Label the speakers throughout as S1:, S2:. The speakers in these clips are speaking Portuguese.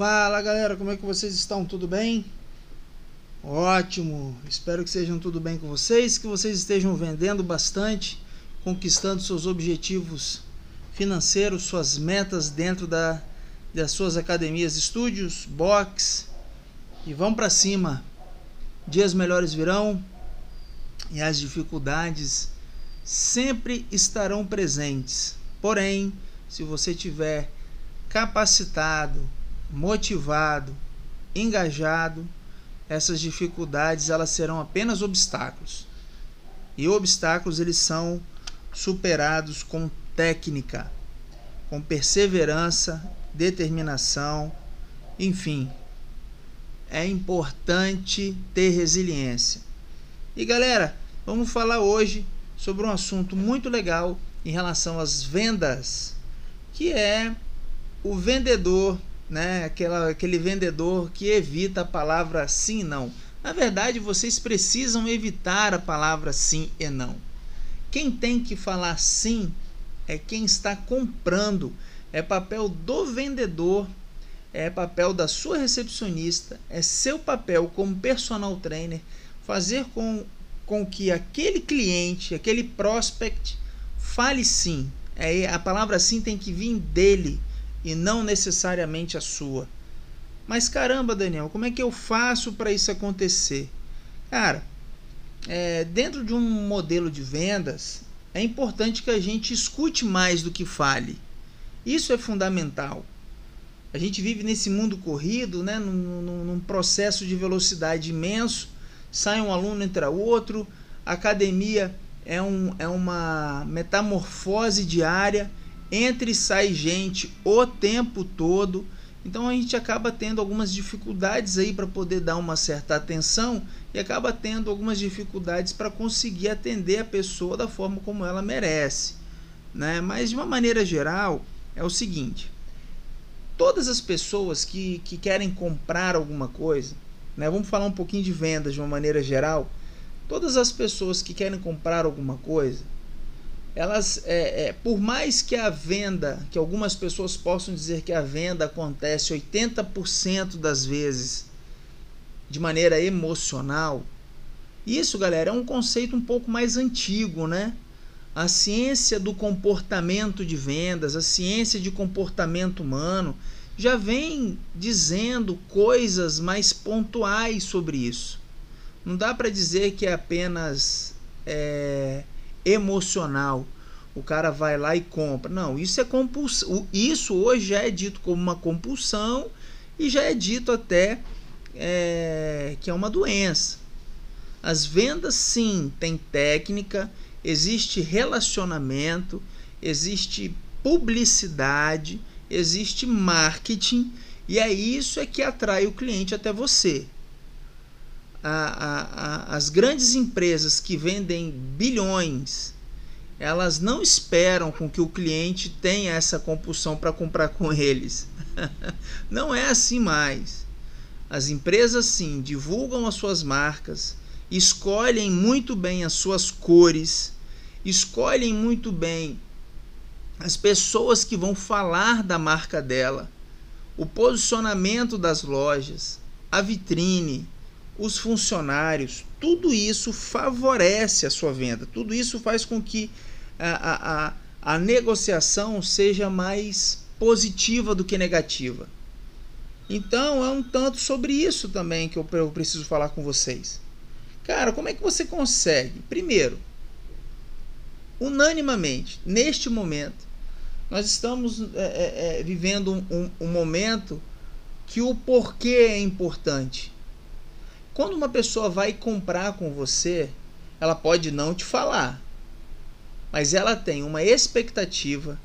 S1: Fala galera, como é que vocês estão? Tudo bem? Ótimo, espero que sejam tudo bem com vocês, que vocês estejam vendendo bastante, conquistando seus objetivos financeiros, suas metas dentro da, das suas academias, estúdios, box e vão para cima. Dias melhores virão e as dificuldades sempre estarão presentes. Porém, se você tiver capacitado, motivado, engajado, essas dificuldades elas serão apenas obstáculos. E obstáculos eles são superados com técnica, com perseverança, determinação, enfim. É importante ter resiliência. E galera, vamos falar hoje sobre um assunto muito legal em relação às vendas, que é o vendedor né? Aquela, aquele vendedor que evita a palavra sim e não. Na verdade, vocês precisam evitar a palavra sim e não. Quem tem que falar sim é quem está comprando. É papel do vendedor, é papel da sua recepcionista, é seu papel como personal trainer fazer com, com que aquele cliente, aquele prospect fale sim. É, a palavra sim tem que vir dele e não necessariamente a sua. Mas caramba, Daniel, como é que eu faço para isso acontecer? Cara, é, dentro de um modelo de vendas, é importante que a gente escute mais do que fale. Isso é fundamental. A gente vive nesse mundo corrido, né, num, num, num processo de velocidade imenso. Sai um aluno, entra outro. A academia é, um, é uma metamorfose diária entre e sai gente o tempo todo. Então a gente acaba tendo algumas dificuldades aí para poder dar uma certa atenção e acaba tendo algumas dificuldades para conseguir atender a pessoa da forma como ela merece, né? Mas de uma maneira geral é o seguinte: todas as pessoas que, que querem comprar alguma coisa, né? Vamos falar um pouquinho de vendas de uma maneira geral. Todas as pessoas que querem comprar alguma coisa, elas, é, é, por mais que a venda, que algumas pessoas possam dizer que a venda acontece 80% das vezes de maneira emocional, isso, galera, é um conceito um pouco mais antigo, né? A ciência do comportamento de vendas, a ciência de comportamento humano, já vem dizendo coisas mais pontuais sobre isso. Não dá para dizer que é apenas é, emocional. O cara vai lá e compra. Não, isso é compulsão. Isso hoje já é dito como uma compulsão e já é dito até é, que é uma doença. As vendas, sim, tem técnica, existe relacionamento, existe publicidade, existe marketing e é isso é que atrai o cliente até você a, a, a, as grandes empresas que vendem bilhões, elas não esperam com que o cliente tenha essa compulsão para comprar com eles. não é assim mais. As empresas sim divulgam as suas marcas, escolhem muito bem as suas cores, escolhem muito bem as pessoas que vão falar da marca dela, o posicionamento das lojas, a vitrine, os funcionários, tudo isso favorece a sua venda, tudo isso faz com que a, a, a negociação seja mais positiva do que negativa. Então é um tanto sobre isso também que eu, eu preciso falar com vocês. Cara, como é que você consegue? Primeiro, unanimamente, neste momento, nós estamos é, é, é vivendo um, um, um momento que o porquê é importante. Quando uma pessoa vai comprar com você, ela pode não te falar, mas ela tem uma expectativa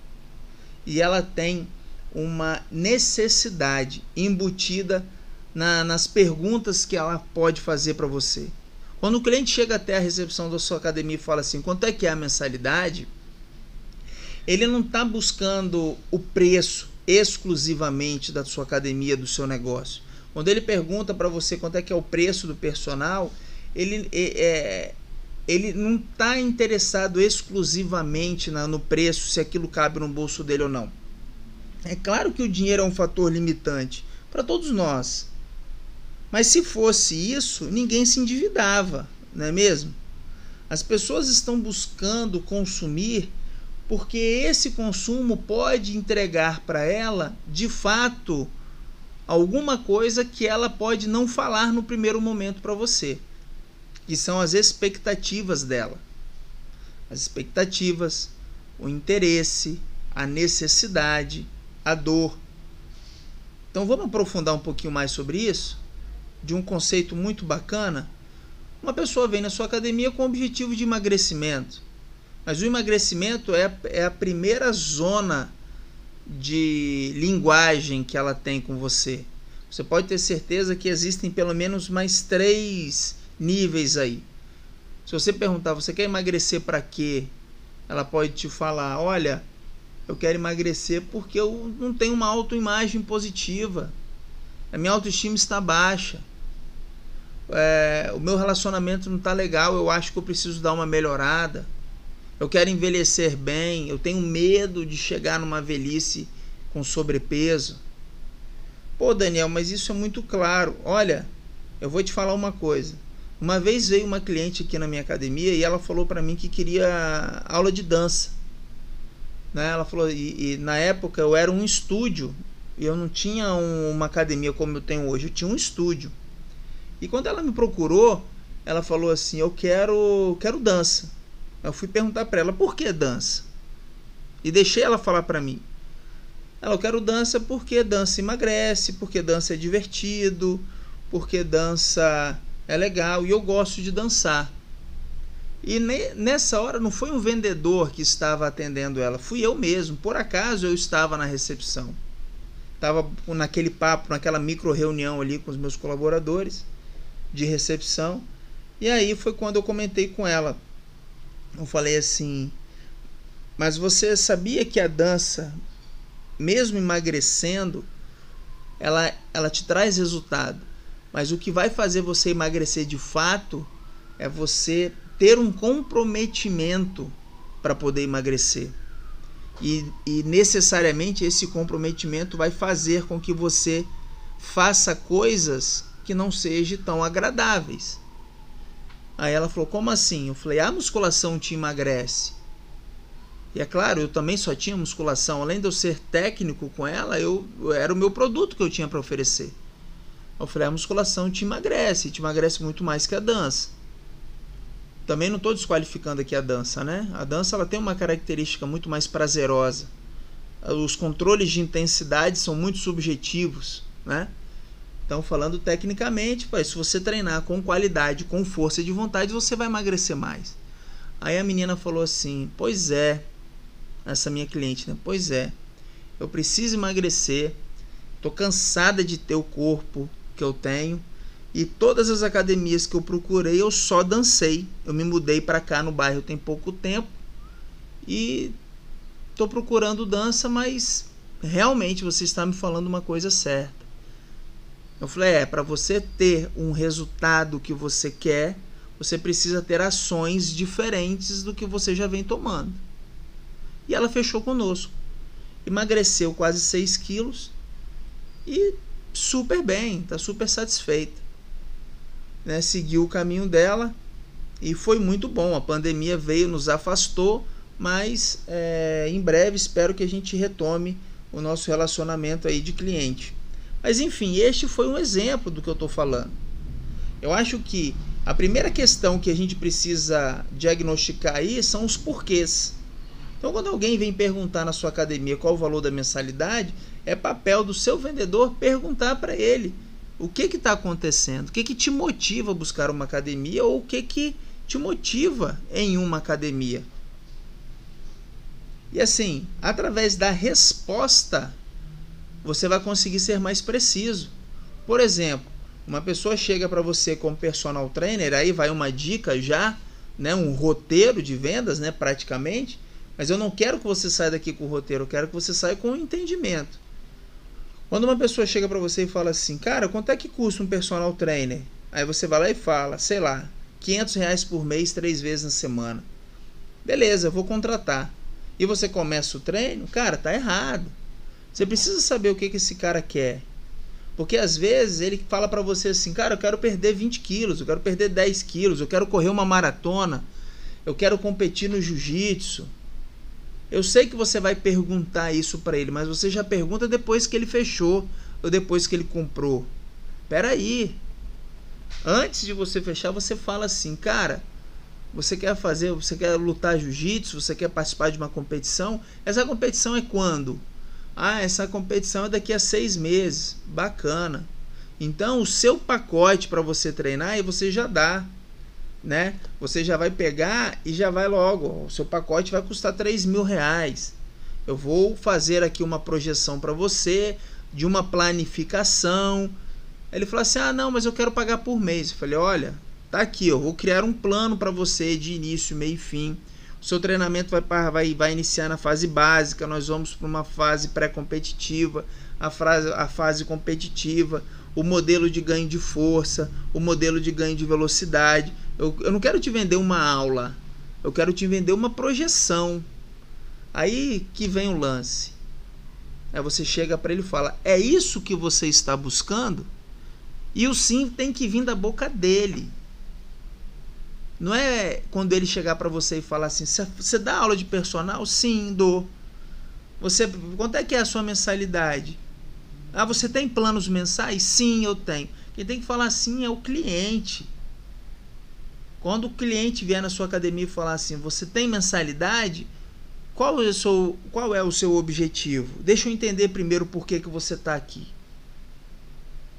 S1: e ela tem uma necessidade embutida na, nas perguntas que ela pode fazer para você. Quando o cliente chega até a recepção da sua academia e fala assim: quanto é que é a mensalidade? Ele não está buscando o preço exclusivamente da sua academia, do seu negócio. Quando ele pergunta para você quanto é que é o preço do personal, ele, é, é ele não está interessado exclusivamente na, no preço, se aquilo cabe no bolso dele ou não. É claro que o dinheiro é um fator limitante para todos nós. Mas se fosse isso, ninguém se endividava, não é mesmo? As pessoas estão buscando consumir porque esse consumo pode entregar para ela, de fato, alguma coisa que ela pode não falar no primeiro momento para você, que são as expectativas dela. As expectativas, o interesse, a necessidade, a dor. Então vamos aprofundar um pouquinho mais sobre isso, de um conceito muito bacana. Uma pessoa vem na sua academia com o objetivo de emagrecimento mas o emagrecimento é, é a primeira zona de linguagem que ela tem com você. Você pode ter certeza que existem pelo menos mais três níveis aí. Se você perguntar, você quer emagrecer para quê? Ela pode te falar: olha, eu quero emagrecer porque eu não tenho uma autoimagem positiva. A minha autoestima está baixa. É, o meu relacionamento não está legal. Eu acho que eu preciso dar uma melhorada eu quero envelhecer bem, eu tenho medo de chegar numa velhice com sobrepeso. Pô, Daniel, mas isso é muito claro. Olha, eu vou te falar uma coisa. Uma vez veio uma cliente aqui na minha academia e ela falou para mim que queria aula de dança. Né? Ela falou, e, e, na época eu era um estúdio, e eu não tinha um, uma academia como eu tenho hoje, eu tinha um estúdio. E quando ela me procurou, ela falou assim: "Eu quero, quero dança". Eu fui perguntar para ela por que dança. E deixei ela falar para mim.Ela, eu quero dança porque dança emagrece, porque dança é divertido, porque dança é legal e eu gosto de dançar. E nessa hora não foi um vendedor que estava atendendo ela, fui eu mesmo. Por acaso eu estava na recepção. Estava naquele papo, naquela micro reunião ali com os meus colaboradores de recepção. E aí foi quando eu comentei com ela eu falei assim: Mas você sabia que a dança, mesmo emagrecendo, ela, ela te traz resultado. Mas o que vai fazer você emagrecer de fato é você ter um comprometimento para poder emagrecer. E, e necessariamente esse comprometimento vai fazer com que você faça coisas que não sejam tão agradáveis. Aí ela falou: Como assim? Eu falei: A musculação te emagrece. E é claro, eu também só tinha musculação. Além de eu ser técnico com ela, eu, era o meu produto que eu tinha para oferecer. Eu falei: A musculação te emagrece, te emagrece muito mais que a dança. Também não estou desqualificando aqui a dança, né? A dança ela tem uma característica muito mais prazerosa. Os controles de intensidade são muito subjetivos, né? Então, falando tecnicamente, pai, se você treinar com qualidade, com força de vontade, você vai emagrecer mais. Aí a menina falou assim: Pois é, essa minha cliente, né? Pois é, eu preciso emagrecer, tô cansada de ter o corpo que eu tenho e todas as academias que eu procurei eu só dancei. Eu me mudei para cá no bairro tem pouco tempo e tô procurando dança, mas realmente você está me falando uma coisa certa. Eu falei: é, para você ter um resultado que você quer, você precisa ter ações diferentes do que você já vem tomando. E ela fechou conosco. Emagreceu quase 6 quilos e super bem, está super satisfeita. Né? Seguiu o caminho dela e foi muito bom. A pandemia veio, nos afastou, mas é, em breve espero que a gente retome o nosso relacionamento aí de cliente. Mas enfim, este foi um exemplo do que eu estou falando. Eu acho que a primeira questão que a gente precisa diagnosticar aí são os porquês. Então, quando alguém vem perguntar na sua academia qual o valor da mensalidade, é papel do seu vendedor perguntar para ele o que está acontecendo, o que, que te motiva a buscar uma academia ou o que, que te motiva em uma academia. E assim, através da resposta você vai conseguir ser mais preciso. Por exemplo, uma pessoa chega para você como personal trainer, aí vai uma dica já, né, um roteiro de vendas, né, praticamente. Mas eu não quero que você saia daqui com o roteiro, eu quero que você saia com o entendimento. Quando uma pessoa chega para você e fala assim, cara, quanto é que custa um personal trainer? Aí você vai lá e fala, sei lá, 500 reais por mês, três vezes na semana. Beleza, vou contratar. E você começa o treino, cara, tá errado. Você precisa saber o que, que esse cara quer. Porque às vezes ele fala para você assim, cara, eu quero perder 20 quilos, eu quero perder 10 quilos, eu quero correr uma maratona, eu quero competir no jiu-jitsu. Eu sei que você vai perguntar isso para ele, mas você já pergunta depois que ele fechou ou depois que ele comprou. Pera aí. Antes de você fechar, você fala assim, cara, você quer fazer, você quer lutar jiu-jitsu, você quer participar de uma competição? Essa competição é quando? Ah, essa competição é daqui a seis meses. Bacana. Então, o seu pacote para você treinar, você já dá. Né? Você já vai pegar e já vai logo. O seu pacote vai custar 3 mil reais. Eu vou fazer aqui uma projeção para você de uma planificação. Ele falou assim: Ah, não, mas eu quero pagar por mês. Eu falei: Olha, tá aqui, eu vou criar um plano para você de início, meio e fim o seu treinamento vai, vai, vai iniciar na fase básica, nós vamos para uma fase pré-competitiva, a, fase, a fase competitiva, o modelo de ganho de força, o modelo de ganho de velocidade. Eu, eu não quero te vender uma aula, eu quero te vender uma projeção. Aí que vem o lance. Aí você chega para ele e fala: É isso que você está buscando? E o sim tem que vir da boca dele. Não é quando ele chegar para você e falar assim: você dá aula de personal? Sim, dou. Você, quanto é que é a sua mensalidade? Ah, você tem planos mensais? Sim, eu tenho. Quem tem que falar assim é o cliente. Quando o cliente vier na sua academia e falar assim: você tem mensalidade? Qual é qual é o seu objetivo? Deixa eu entender primeiro por que, que você está aqui.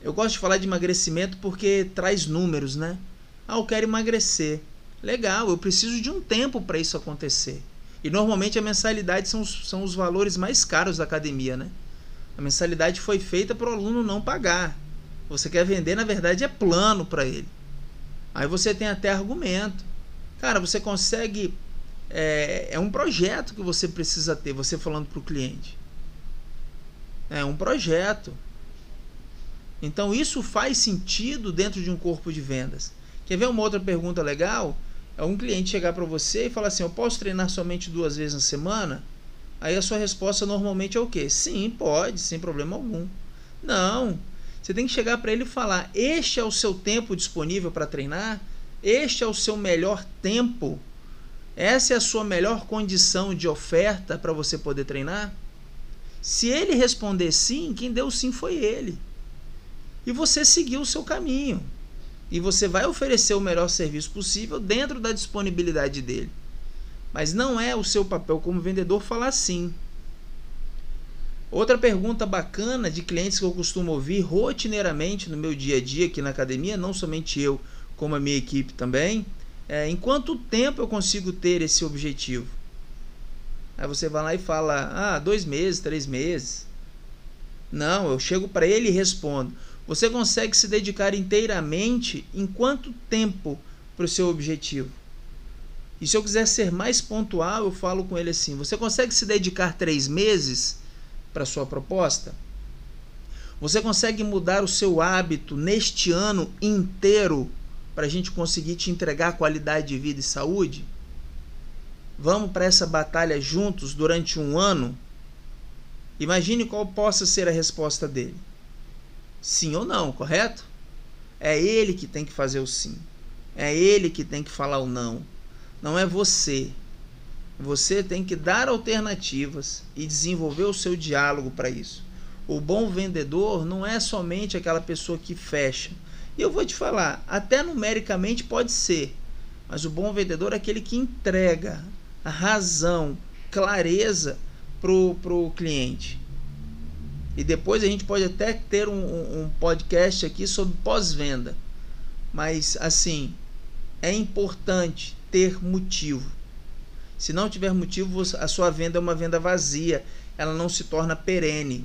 S1: Eu gosto de falar de emagrecimento porque traz números, né? Ah, eu quero emagrecer. Legal, eu preciso de um tempo para isso acontecer. E normalmente a mensalidade são os, são os valores mais caros da academia, né? A mensalidade foi feita para o aluno não pagar. Você quer vender, na verdade, é plano para ele. Aí você tem até argumento. Cara, você consegue. É, é um projeto que você precisa ter, você falando para o cliente. É um projeto. Então isso faz sentido dentro de um corpo de vendas. Quer ver uma outra pergunta legal? É um cliente chegar para você e falar assim: Eu posso treinar somente duas vezes na semana? Aí a sua resposta normalmente é o quê? Sim, pode, sem problema algum. Não. Você tem que chegar para ele e falar: Este é o seu tempo disponível para treinar? Este é o seu melhor tempo? Essa é a sua melhor condição de oferta para você poder treinar? Se ele responder sim, quem deu sim foi ele. E você seguiu o seu caminho e você vai oferecer o melhor serviço possível dentro da disponibilidade dele. Mas não é o seu papel como vendedor falar sim. Outra pergunta bacana de clientes que eu costumo ouvir rotineiramente no meu dia a dia aqui na academia, não somente eu, como a minha equipe também, é em quanto tempo eu consigo ter esse objetivo? Aí você vai lá e fala, ah, dois meses, três meses. Não, eu chego para ele e respondo: você consegue se dedicar inteiramente em quanto tempo para o seu objetivo? E se eu quiser ser mais pontual, eu falo com ele assim: você consegue se dedicar três meses para a sua proposta? Você consegue mudar o seu hábito neste ano inteiro para a gente conseguir te entregar qualidade de vida e saúde? Vamos para essa batalha juntos durante um ano? Imagine qual possa ser a resposta dele sim ou não, correto? É ele que tem que fazer o sim. É ele que tem que falar o não. Não é você. Você tem que dar alternativas e desenvolver o seu diálogo para isso. O bom vendedor não é somente aquela pessoa que fecha. E eu vou te falar, até numericamente pode ser, mas o bom vendedor é aquele que entrega a razão, clareza para o cliente. E depois a gente pode até ter um, um podcast aqui sobre pós-venda. Mas assim, é importante ter motivo. Se não tiver motivo, a sua venda é uma venda vazia, ela não se torna perene.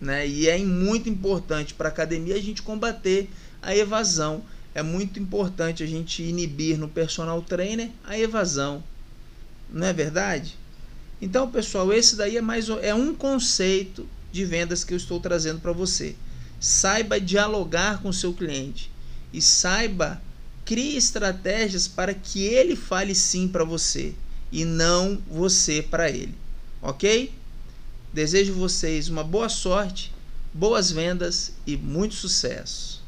S1: Né? E é muito importante para a academia a gente combater a evasão. É muito importante a gente inibir no personal trainer a evasão. Não é verdade? Então, pessoal, esse daí é mais é um conceito de vendas que eu estou trazendo para você. Saiba dialogar com o seu cliente e saiba crie estratégias para que ele fale sim para você e não você para ele. OK? Desejo vocês uma boa sorte, boas vendas e muito sucesso!